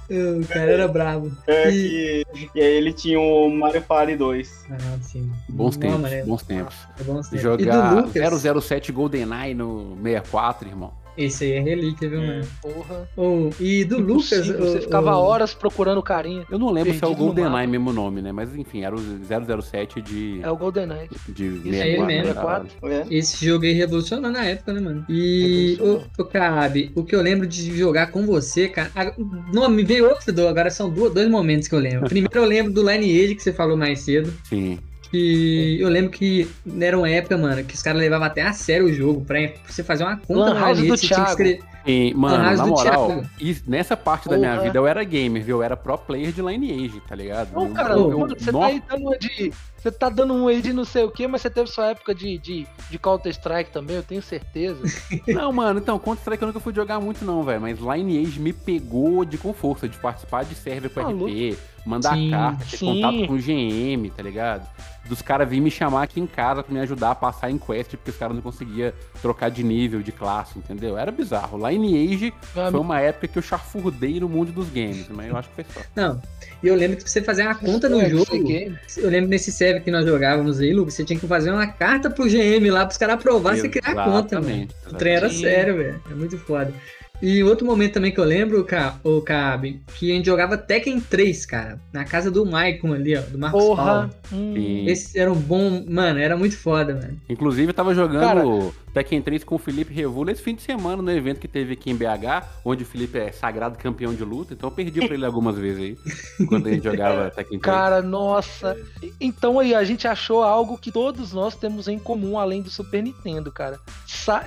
O cara era bravo. é, E- que, e aí ele tinha o Mario Party 2. Ah, sim. Bons tempos, é- bons tempos. é bons tempos. E do Jogar Lucas, 007 GoldenEye no 64, irmão. Esse aí é relíquia, viu, mano? Porra. Oh, e do Lucas. Você ô- ficava ô- horas procurando o carinha. Eu não lembro se é o Perdido no GoldenEye mesmo nome, né? Mas enfim, era o 007 de, É o GoldenEye. de Isso, 64. ele mesmo. né, cara? É. Esse jogo aí revolucionou na época, né, mano? E, o, o Cabe, o que eu lembro de jogar com você, cara. a- Não, me veio outro, agora são dois momentos que eu lembro. Primeiro eu lembro do Lineage que você falou mais cedo. Sim. Que eu lembro que era uma época, mano, que os caras levavam até a sério o jogo. Pra você fazer uma conta Lan no House do você tinha que Thiago. escrever. E, mano, na do moral, Thiago. e nessa parte da minha Porra. vida eu era gamer, viu? Eu era pro player de Lineage, tá ligado? Não, Eu- cara, eu- mano, você nó- tá aí dando uma de. Você tá dando um aí de não sei o que, mas você teve sua época de, de, de Counter-Strike também, eu tenho certeza. Não, mano, então, Counter-Strike eu nunca fui jogar muito não, velho. Mas Lineage me pegou de com força, de participar de server com Maluco. RP, mandar Sim, carta, ter sim. contato com o GM, tá ligado? Dos caras virem me chamar aqui em casa pra me ajudar a passar em quest, porque os caras não conseguiam trocar de nível, de classe, entendeu? Era bizarro. Lineage Meu foi uma época que eu chafurdei no mundo dos games, mas eu acho que foi só. Não. E eu lembro que pra você fazer uma conta no é, jogo. game. Eu lembro nesse server que nós jogávamos aí, Lucas, você tinha que fazer uma carta pro GM lá pros caras aprovar você criar a conta, mano. O trem era sério, velho. É muito foda. E outro momento também que eu lembro, o Cabe, que a gente jogava Tekken 3, cara. Na casa do Maicon ali, ó, do Marcos Porra. Paulo. Hum. Esse era um bom. Mano, era muito foda, mano. Inclusive, eu tava jogando Cara- Tekken 3 com o Felipe Revulo esse fim de semana no evento que teve aqui em BH, onde o Felipe é sagrado campeão de luta, então eu perdi pra ele algumas vezes aí, quando a gente jogava Tekken 3. Cara, nossa. Então aí, a gente achou algo que todos nós temos em comum, além do Super Nintendo, cara.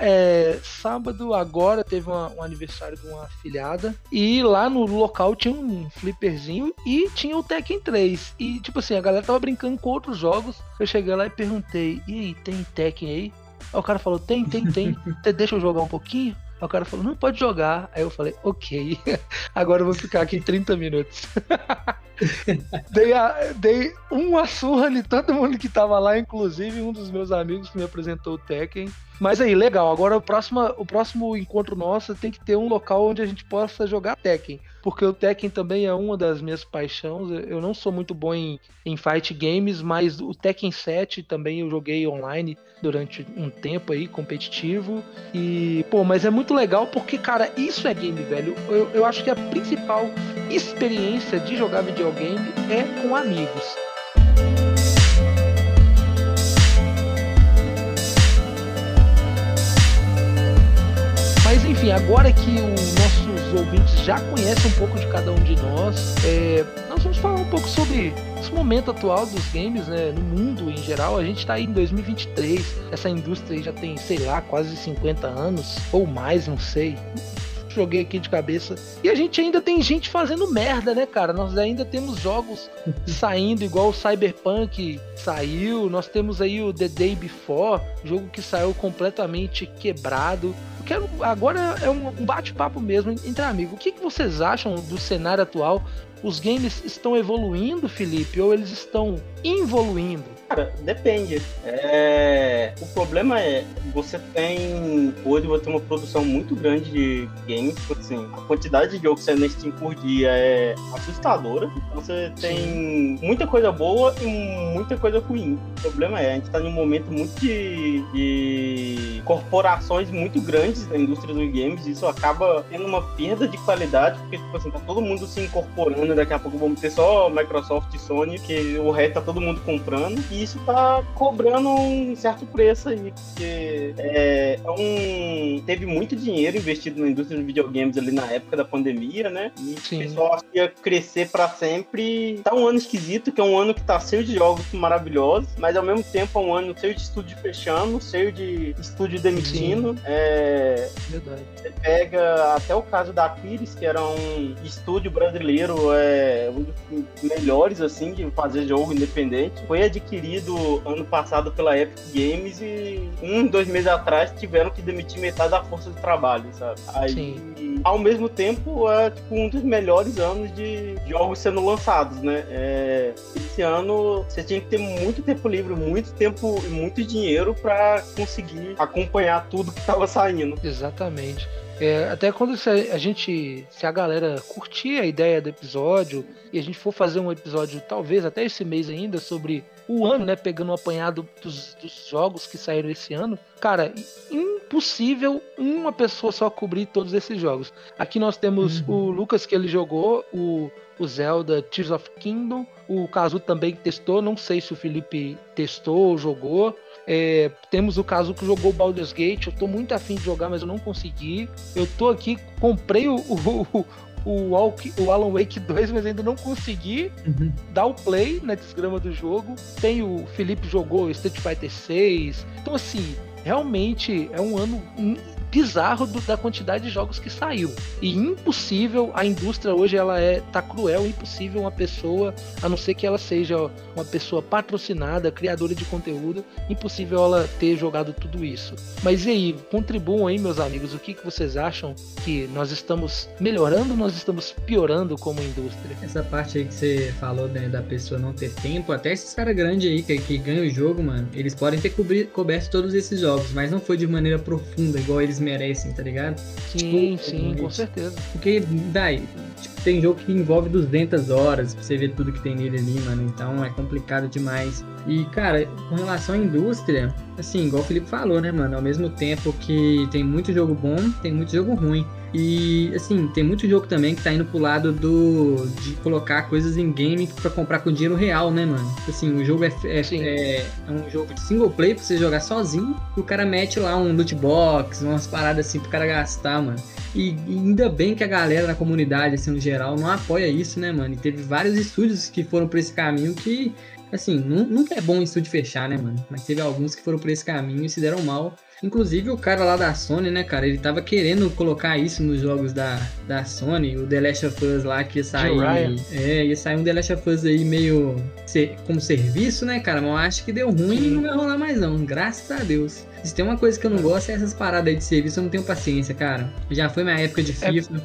É, sábado, agora, teve uma- um aniversário de uma afilhada. E lá no local tinha um flipperzinho e tinha o Tekken 3. E, tipo assim, a galera tava brincando com outros jogos. Eu cheguei lá e perguntei: e aí, tem Tekken aí? Aí o cara falou: tem, tem, tem. Deixa eu jogar um pouquinho? Aí o cara falou: não pode jogar. Aí eu falei: ok. Agora eu vou ficar aqui 30 minutos. dei, a- dei uma surra todo mundo que tava lá, inclusive um dos meus amigos que me apresentou o Tekken. Mas aí, legal. Agora o próximo, o próximo encontro nosso tem que ter um local onde a gente possa jogar Tekken. Porque o Tekken também é uma das minhas paixões. Eu- não sou muito bom em, em fight games, mas o Tekken 7 também eu joguei online durante um tempo aí, competitivo. E, pô, mas é muito legal porque, cara, isso é game, velho. Eu, eu acho que a principal experiência de jogar videogame é com amigos. Mas enfim, agora que os nossos ouvintes já conhecem um pouco de cada um de nós, é, nós vamos falar um pouco sobre esse momento atual dos games, né, no mundo em geral. A gente tá aí em 2023, essa indústria já tem, sei lá, quase 50 anos, ou mais, não sei. Joguei aqui de cabeça. E a gente ainda tem gente fazendo merda, né, cara? Nós ainda temos jogos saindo, igual o Cyberpunk saiu. Nós temos aí o The Day Before, jogo que saiu completamente quebrado. Eu quero, agora é um bate-papo mesmo entre amigos. O que, que vocês acham do cenário atual? Os games estão evoluindo, Felipe, ou eles estão involuindo? Cara, depende. É, O problema é, você tem. Hoje você tem uma produção muito grande de games. tipo Assim, a quantidade de jogos saindo na Steam por dia é assustadora. Então você tem muita coisa boa e muita coisa ruim. O problema é, a gente tá num momento muito de, de corporações muito grandes na indústria dos games. E isso acaba tendo uma perda de qualidade, porque tipo assim, tá todo mundo se incorporando. Daqui a pouco vamos ter só Microsoft e Sony, que o resto tá todo mundo comprando. E isso tá cobrando um certo preço aí, porque é, é um, teve muito dinheiro investido na indústria de videogames ali na época da pandemia, né? E Sim. o pessoal acha que ia crescer pra sempre. Tá um ano esquisito, que é um ano que tá cheio de jogos maravilhosos, mas ao mesmo tempo é um ano cheio de estúdio fechando, cheio de estúdio demitindo. É, Verdade. você pega até o caso da Aquiles, que era um estúdio brasileiro, é, um dos melhores assim de fazer jogo independente. Foi adquirido ano passado pela Epic Games e um, dois meses atrás tiveram que demitir metade da força de trabalho, sabe? Aí, Sim. ao mesmo tempo, é tipo um dos melhores anos de jogos sendo lançados, né? É, esse ano você tinha que ter muito tempo livre, muito tempo e muito dinheiro pra conseguir acompanhar tudo que tava saindo. Exatamente. É, até quando a gente, se a galera curtir a ideia do episódio e a gente for fazer um episódio, talvez até esse mês ainda, sobre o ano, né? Pegando um apanhado dos, dos jogos que saíram esse ano, cara, impossível uma pessoa só cobrir todos esses jogos. Aqui nós temos Uhum. o Lucas que ele jogou, o, o Zelda Tears of Kingdom, o Kazu também testou, não sei se o Felipe testou ou jogou. É, temos o caso que jogou Baldur's Gate. Eu tô muito afim de jogar, mas eu não consegui. Eu tô aqui, comprei o, o, o, Walk- o Alan Wake 2, mas ainda não consegui Uhum. dar o play na desgrama do jogo. Tem o Felipe jogou Street Fighter 6. Então, assim, realmente é um ano bizarro do- da quantidade de jogos que saiu. E impossível, a indústria hoje ela é tá cruel, impossível uma pessoa, a não ser que ela seja uma pessoa patrocinada, criadora de conteúdo, impossível ela ter jogado tudo isso. Mas e aí, contribuam aí, meus amigos, o que, que vocês acham que nós estamos melhorando ou nós estamos piorando como indústria? Essa parte aí que você falou né, da pessoa não ter tempo, até esses caras grandes aí que, que ganham o jogo, mano, eles podem ter cobri- coberto todos esses jogos, mas não foi de maneira profunda, igual eles merecem, tá ligado? Sim, Tipo, sim, com certeza. Porque, daí, tipo, tem jogo que envolve 200 horas pra você ver tudo que tem nele ali, mano, então é complicado demais. E, cara, com relação à indústria, assim, igual o Felipe falou, né, mano, ao mesmo tempo que tem muito jogo bom, tem muito jogo ruim. E, assim, tem muito jogo também que tá indo pro lado do de colocar coisas em game pra comprar com dinheiro real, né, mano? Assim, o jogo é, é, é, é um jogo de single play pra você jogar sozinho e o cara mete lá um loot box, umas paradas assim pro cara gastar, mano. E, e ainda bem que a galera na comunidade, assim, no geral, não apoia isso, né, mano? E teve vários estúdios que foram por esse caminho que, assim, nu- nunca é bom um estúdio fechar, né, mano? Mas teve alguns que foram por esse caminho e se deram mal. Inclusive o cara lá da Sony, né, cara, ele tava querendo colocar isso nos jogos da, da Sony, o The Last of Us lá que ia sair. É, ia sair um The Last of Us aí meio como serviço, né, cara? Mas eu acho que deu ruim e Sim. não vai rolar mais não, graças a Deus. Se tem uma coisa que eu não gosto é essas paradas aí de serviço, eu não tenho paciência, cara. Já foi minha época de É- FIFA.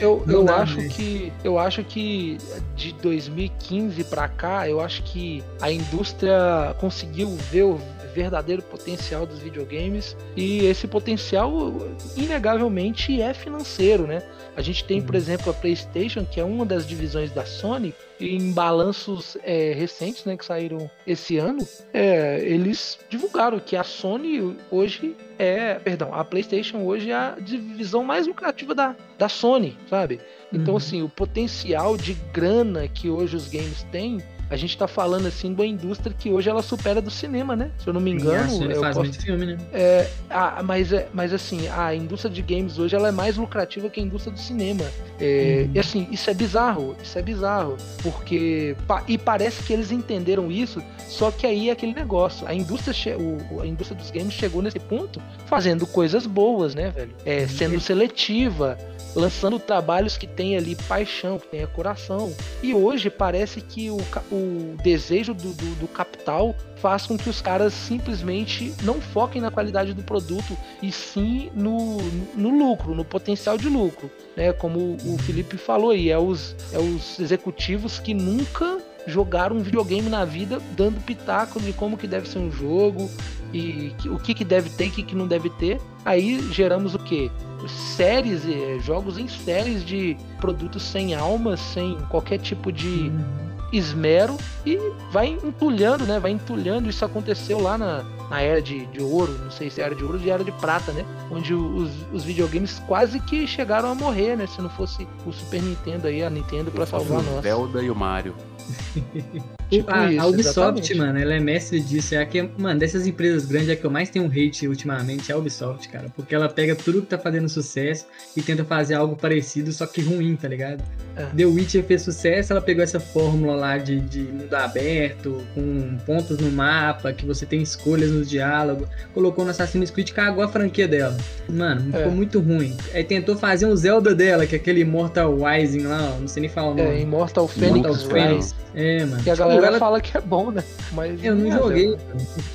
Eu, Não eu dá acho mais. que eu acho que de 2015 pra cá, eu acho que a indústria conseguiu ver o verdadeiro potencial dos videogames e esse potencial inegavelmente é financeiro, né? A gente tem, por Uhum. exemplo, a PlayStation, que é uma das divisões da Sony, e em balanços é, recentes, né, que saíram esse ano, é, eles divulgaram que a Sony hoje é, perdão, a PlayStation hoje é a divisão mais lucrativa da, da Sony, sabe? Então, Uhum. assim, o potencial de grana que hoje os games têm, a gente tá falando assim de uma indústria que hoje ela supera do cinema, né? Se eu não me engano, Sony eu faz posso- muito filme, né? é, mas, é, mas assim, a indústria de games hoje ela é mais lucrativa que a indústria do cinema. É, Uhum. E assim, isso é bizarro, isso é bizarro. Porque. E parece que eles entenderam isso, só que aí é aquele negócio. A indústria, o- a indústria dos games chegou nesse ponto fazendo coisas boas, né, velho? É, sendo seletiva. Lançando trabalhos que tem ali paixão, que tenha coração. E hoje parece que o, o desejo do, do- do capital faz com que os caras simplesmente não foquem na qualidade do produto e sim no, no lucro, no potencial de lucro. Né? Como o Felipe falou aí, é os, é os executivos que nunca jogaram um videogame na vida dando pitaco de como que deve ser um jogo e o que, que deve ter e o que, que não deve ter. Aí geramos o quê? Séries, eh, jogos em séries de produtos sem alma, sem qualquer tipo de Uhum. esmero e vai entulhando, né? Vai entulhando. Isso aconteceu lá na, na era de, de ouro, não sei se era de ouro ou de era de prata, né? Onde os, os videogames quase que chegaram a morrer, né? Se não fosse o Super Nintendo aí, a Nintendo pra salvar o nós. Zelda e o Mario. Tipo a, a isso, Ubisoft, exatamente. mano, ela é mestre disso. É a que, mano, dessas empresas grandes, é a que eu mais tenho hate ultimamente é a Ubisoft, cara. Porque ela pega tudo que tá fazendo sucesso e tenta fazer algo parecido, só que ruim, tá ligado? É. The Witcher fez sucesso, ela pegou essa fórmula lá de, de mundo aberto, com pontos no mapa, que você tem escolhas no nos diálogos, colocou no Assassin's Creed, cagou a franquia dela. Mano, É. ficou muito ruim. Aí tentou fazer um Zelda dela, que é aquele Immortal Rising lá, ó, não sei nem falar o É, nome. Immortal Immortal Phoenix. Phoenix. É, mano. Que a Tipo, galera ela- fala que é bom, né? Mas Eu não é joguei,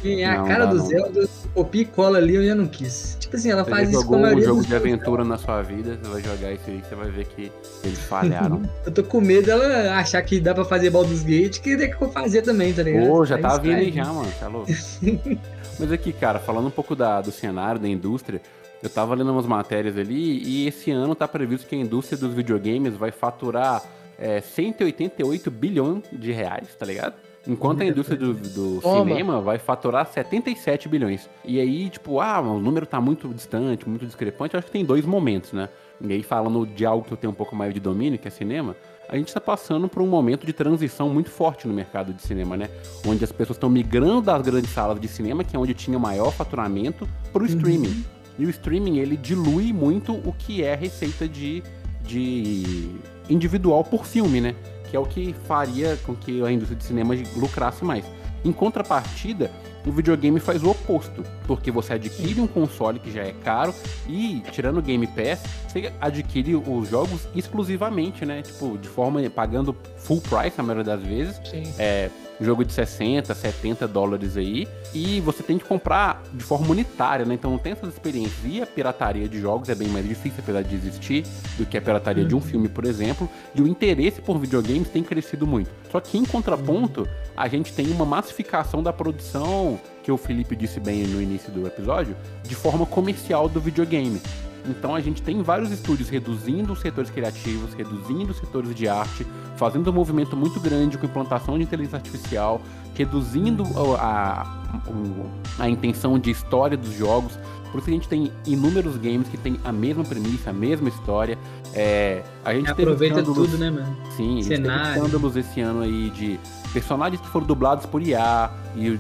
é a Não, cara dá do não. Zelda, copia e cola ali, eu já não quis. Tipo assim, ela Você faz isso com a jogou um maioria jogo de jogos aventura na sua vida, você vai jogar isso aí, você vai ver que eles falharam. Eu tô com medo dela achar que dá pra fazer Baldur's Gate, que tem que eu fazer também, tá ligado? Pô, já Aí tá vindo aí já, mano, tá louco? Mas aqui, cara, falando um pouco da, do cenário, da indústria, eu tava lendo umas matérias ali e esse ano tá previsto que a indústria dos videogames vai faturar é, 188 bilhões de reais, tá ligado? Enquanto a indústria do, do cinema vai faturar 77 bilhões. E aí, tipo, ah, o número tá muito distante, muito discrepante. Eu acho que tem dois momentos, né? E aí, falando de algo que eu tenho um pouco mais de domínio, que é cinema, a gente está passando por um momento de transição muito forte no mercado de cinema, né? Onde as pessoas estão migrando das grandes salas de cinema, que é onde tinha maior faturamento, para o streaming. E o streaming, ele dilui muito o que é receita de, de individual por filme, né? Que é o que faria com que a indústria de cinema lucrasse mais. Em contrapartida, o videogame faz o oposto, porque você adquire um console que já é caro e, tirando o Game Pass, você adquire os jogos exclusivamente, né? Tipo, de forma pagando full price na maioria das vezes, Sim. é, jogo de 60, 70 dólares aí, e você tem que comprar de forma unitária, né? Então não tem essas experiências. E a pirataria de jogos é bem mais difícil, apesar de existir, do que a pirataria de um filme, por exemplo. E o interesse por videogames tem crescido muito. Só que em contraponto, a gente tem uma massificação da produção, que o Felipe disse bem no início do episódio, de forma comercial do videogame. Então a gente tem vários estúdios reduzindo os setores criativos, reduzindo os setores de arte, fazendo um movimento muito grande com implantação de inteligência artificial, reduzindo a, o- a intenção de história dos jogos. Por isso a gente tem inúmeros games que têm a mesma premissa, a mesma história. É, a gente Aproveita tudo, né, mano? Sim, a gente teve Cenário. escândalos esse ano aí de personagens que foram dublados por IA e os,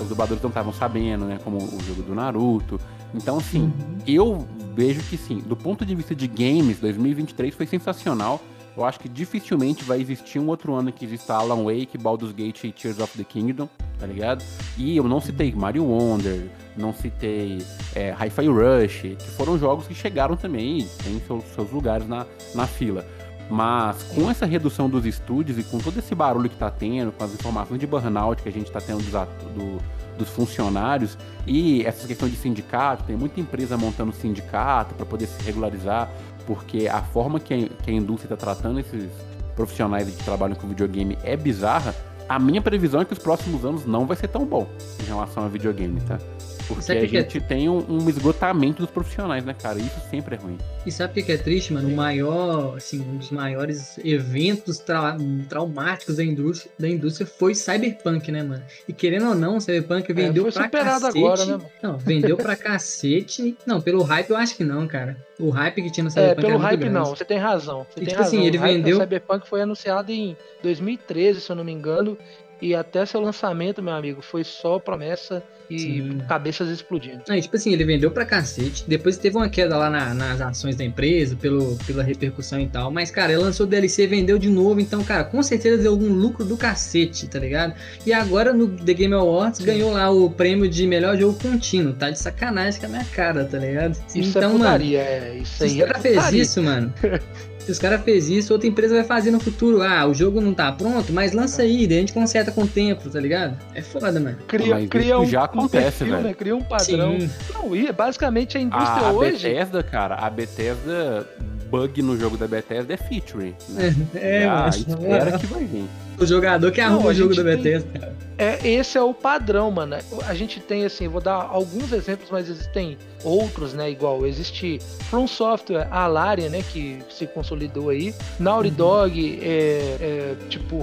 os dubladores não estavam sabendo, né? Como o jogo do Naruto. Então, assim, Uhum. eu vejo que sim, do ponto de vista de games, 2023 foi sensacional. Eu acho que dificilmente vai existir um outro ano que exista Alan Wake, Baldur's Gate e Tears of the Kingdom, tá ligado? E eu não citei Mario Wonder, não citei é, Hi-Fi Rush, que foram jogos que chegaram também têm seus, seus lugares na, na fila. Mas com essa redução dos estúdios e com todo esse barulho que tá tendo, com as informações de burnout que a gente tá tendo dos, do- dos funcionários e essa questão de sindicato, tem muita empresa montando sindicato para poder se regularizar, porque a forma que a, que a indústria está tratando esses profissionais que trabalham com videogame é bizarra. A minha previsão é que os próximos anos não vai ser tão bom em relação a videogame, tá? Porque a o é- gente tem um, um esgotamento dos profissionais, né, cara? Isso sempre é ruim. E sabe o que é triste, mano? O maior, assim, um dos maiores eventos tra- traumáticos da indústria, da indústria foi Cyberpunk, né, mano? E querendo ou não, Cyberpunk vendeu foi pra superado cacete. agora, né? Não, vendeu pra cacete. Não, pelo hype eu acho que não, cara. O hype que tinha no É, Cyberpunk pelo era muito hype grande. não, você tem razão. Você E, tem tipo assim, razão. ele O vendeu- Cyberpunk foi anunciado em 2013, se eu não me engano. E até seu lançamento, meu amigo, foi só promessa e Sim. cabeças explodindo. Aí, tipo assim, ele vendeu pra cacete. Depois teve uma queda lá na- nas ações da empresa, pelo, pela repercussão e tal. Mas, cara, ele lançou DLC, vendeu de novo. Então, cara, com certeza deu algum lucro do cacete, tá ligado? E agora no The Game Awards ganhou lá o prêmio de melhor jogo contínuo. Tá de sacanagem com a minha cara, tá ligado? Isso então, é mano, putaria, é. Isso se os aí é caras fez isso, mano. Se os caras fez isso, outra empresa vai fazer no futuro. Ah, o jogo não tá pronto, mas lança aí, daí a gente conserta com o tempo, tá ligado? É foda, mano. Cria, cria um, já acontece, perfil, velho. né? Cria um padrão. Sim. Não, e basicamente a indústria A, a hoje. Bethesda, cara, a Bethesda, bug no jogo da Bethesda é featuring. Né? É, Já mano. espera que vai vir. O jogador que arruma Não, a o jogo da tem- Bethesda. É, esse é o padrão, mano. A gente tem, assim, vou dar alguns exemplos, mas existem outros, né? Igual, existe From Software, a Larian, né? Que se consolidou aí. Naughty Uhum. Dog, é, é, tipo,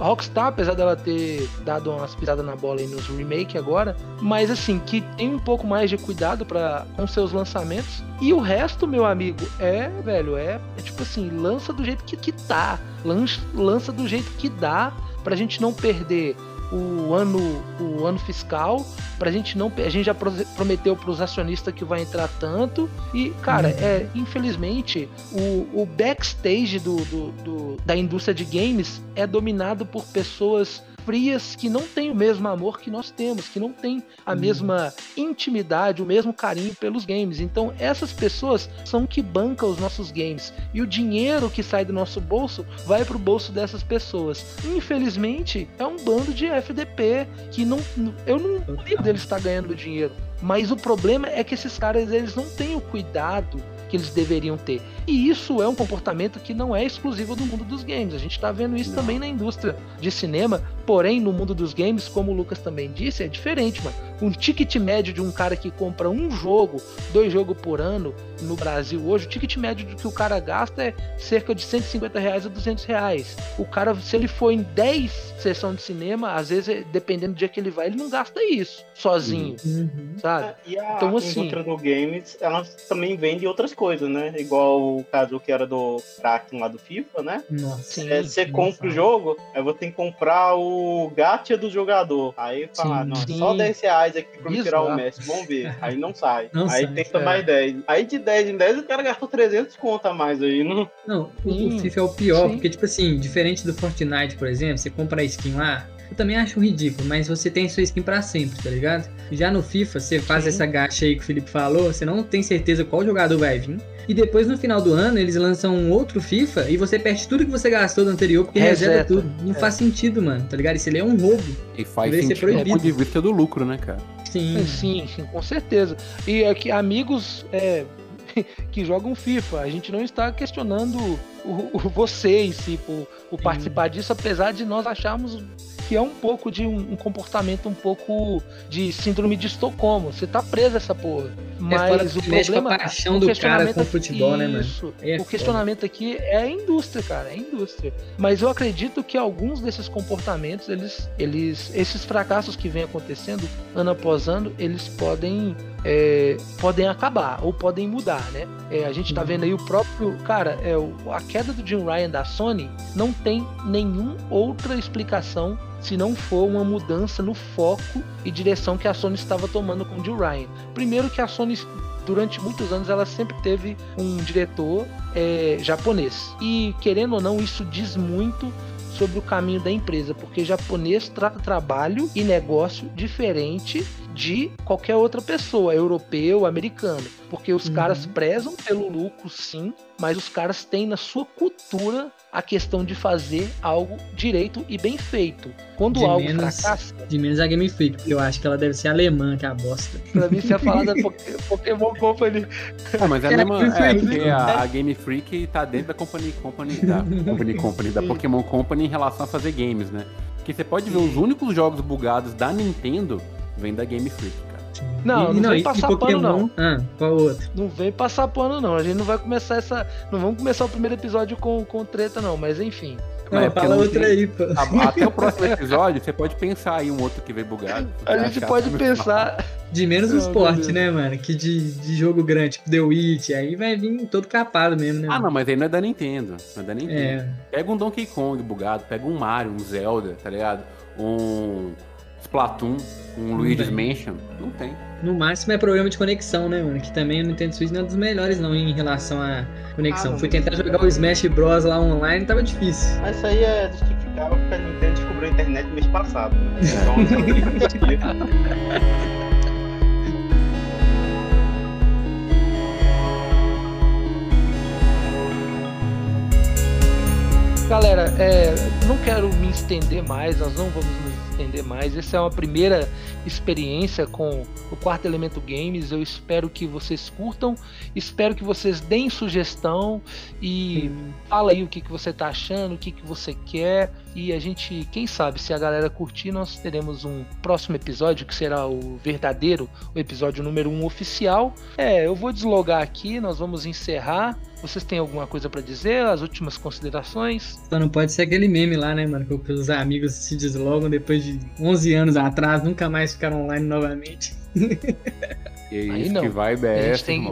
Rocks, Rockstar, apesar dela ter dado umas pisadas na bola aí nos remake agora, mas assim, que tem um pouco mais de cuidado para com seus lançamentos. E o resto, meu amigo, é, velho, é, é tipo assim, lança do jeito que, que tá. Lança, lança do jeito que dá pra gente não perder o ano, o ano fiscal, pra gente não. A gente já pro- prometeu pros acionistas que vai entrar tanto. E, cara, Uhum. é, infelizmente, o, o backstage do, do- do- da indústria de games é dominado por pessoas frias que não têm o mesmo amor que nós temos, que não têm a mesma intimidade, o mesmo carinho pelos games. Então, essas pessoas são que bancam os nossos games. E o dinheiro que sai do nosso bolso vai pro bolso dessas pessoas. Infelizmente, é um bando de FDP que não. Eu não duvido deles estar ganhando dinheiro. Mas o problema é que esses caras eles não têm o cuidado que eles deveriam ter. E isso é um comportamento que não é exclusivo do mundo dos games. A gente está vendo isso não. também na indústria de cinema, porém no mundo dos games, como o Lucas também disse, é diferente, mano. Um ticket médio de um cara que compra um jogo, dois jogos por ano no Brasil hoje, o ticket médio que o cara gasta é cerca de 150 reais a 200 reais. O cara, se ele for em 10 sessões de cinema, às vezes, dependendo do dia que ele vai, ele não gasta isso sozinho, uhum. sabe? É, e a então, assim, indústria do games, ela também vende outras coisas, né? Igual o caso que era do Kraken lá do FIFA, né? Nossa. É, você compra o jogo, aí vou ter que comprar o gacha do jogador. Aí fala, não, só 10 reais aqui pra me tirar o Messi, vamos ver. Aí não sai. Não aí sai, tenta é. mais 10. Aí de 10 em 10 o cara gastou 300 conta a mais aí, não? Não, o FIFA é o pior, Sim. porque, tipo assim, diferente do Fortnite, por exemplo, você compra a skin lá, eu também acho ridículo, mas você tem sua skin para sempre, tá ligado? Já no FIFA, você faz Sim. essa gacha aí que o Felipe falou, você não tem certeza qual jogador vai vir. E depois no final do ano eles lançam um outro FIFA e você perde tudo que você gastou do anterior porque reseta, reseta tudo. Não é. faz sentido, mano, tá ligado? Isso ali é um roubo. E faz sentido ser proibido. do ponto de vista do lucro, né, cara? Sim. Sim, sim, com certeza. E aqui, amigos é, que jogam FIFA, a gente não está questionando o, o vocês, tipo, o participar disso, apesar de nós acharmos que é um pouco de um, um, comportamento um pouco de síndrome de Estocolmo. Você tá preso essa porra. Mas é o problema. A paixão do cara com o futebol, né, mano? É o questionamento aqui é a indústria, cara. É a indústria. Mas eu acredito que alguns desses comportamentos, eles, eles, esses fracassos que vem acontecendo ano após ano, eles podem é, podem acabar ou podem mudar, né? É, a gente tá vendo aí o próprio. Cara, é, a queda do Jim Ryan da Sony não tem nenhuma outra explicação se não for uma mudança no foco e direção que a Sony estava tomando com o Jim Ryan. Primeiro que a Sony durante muitos anos ela sempre teve um diretor é, japonês e querendo ou não isso diz muito sobre o caminho da empresa, porque japonês trata trabalho e negócio diferente de qualquer outra pessoa, europeu, americano. Porque os uhum. caras prezam pelo lucro, sim, mas os caras têm na sua cultura a questão de fazer algo direito e bem feito. Quando de algo menos, fracassa. De menos a Game Freak, porque eu acho que ela deve ser alemã, que é a bosta. Pra mim, você ia falar da Pokémon Company. Ah, mas é a mesma. É, porque a, a, Game Freak tá dentro da Company Company, da Company Company, da Pokémon Company em relação a fazer games, né? Porque você pode ver os únicos jogos bugados da Nintendo vem da Game Freak, cara. Não, e, não, não vem passar Pokémon, pano, não. Ah, qual outro? Não vem passar pano, não. A gente não vai começar essa. Não vamos começar o primeiro episódio com, com treta, não, mas enfim. Não, é fala outra aí, pô. Até o próximo episódio, você pode pensar aí um outro que veio bugado. A gente pode pensar. De menos o esporte, né, mano? Que de, de jogo grande, tipo The Witch, aí vai vir todo capado mesmo, né? Ah, não, mas aí não é da Nintendo. Não é da Nintendo. É. Pega um Donkey Kong bugado, pega um Mario, um Zelda, tá ligado? Um Splatoon, um Luigi's Mansion. Não tem. No máximo é problema de conexão, né, mano? Que também o Nintendo Switch não é dos melhores, não, em relação à conexão. Ah, Fui tentar jogar o Smash Bros lá online tava difícil. Mas isso aí é justificável porque a Nintendo descobriu a internet no mês passado. Né? Então, Galera, é, não quero me estender mais, nós não vamos nos estender mais. Essa é uma primeira experiência com o Quarto Elemento Games. Eu espero que vocês curtam, espero que vocês deem sugestão e Sim. fala aí o que, que você está achando, o que, que você quer. E a gente, quem sabe, se a galera curtir, nós teremos um próximo episódio que será o verdadeiro, o episódio número 1 um oficial. É, eu vou deslogar aqui, nós vamos encerrar. Vocês têm alguma coisa para dizer? As últimas considerações? Só não pode ser aquele meme lá, né, mano? Que os amigos se deslogam depois de 11 anos atrás, nunca mais ficaram online novamente. E é isso não. que vai BS, tem...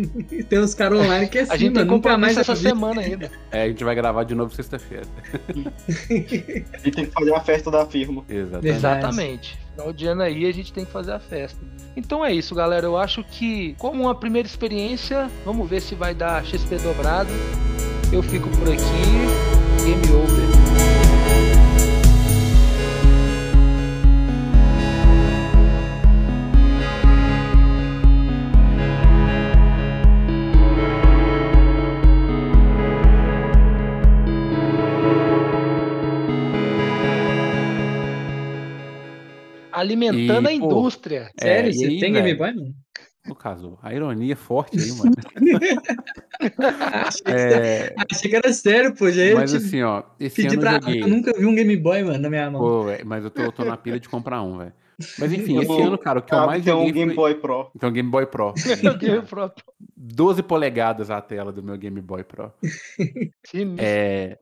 tem uns caras online que é assim, A gente tem nunca mais essa semana ainda. É, a gente vai gravar de novo sexta-feira. e tem que fazer a festa da firma. Exatamente. Exatamente. Final de ano aí a gente tem que fazer a festa. Então é isso, galera. Eu acho que, como uma primeira experiência, vamos ver se vai dar XP dobrado. Eu fico por aqui. Game over. Alimentando E, a pô, indústria. É, Sério, e você aí, tem Game? Boy, mano? No caso, a ironia é forte aí, mano. Achei, que É, achei que era sério, pô. Já mas te assim, ó, esse ano eu pra. joguei. Eu nunca vi um Game Boy, mano, na minha mão. Pô, velho, mas eu tô, eu tô na pilha de comprar um, velho. Mas enfim, Eu esse vou- ano, cara, o que eu Ah, mais tem um joguei Game foi... Boy Pro. Então, Game Boy Pro. Deus, próprio. 12 polegadas a tela do meu Game Boy Pro. É,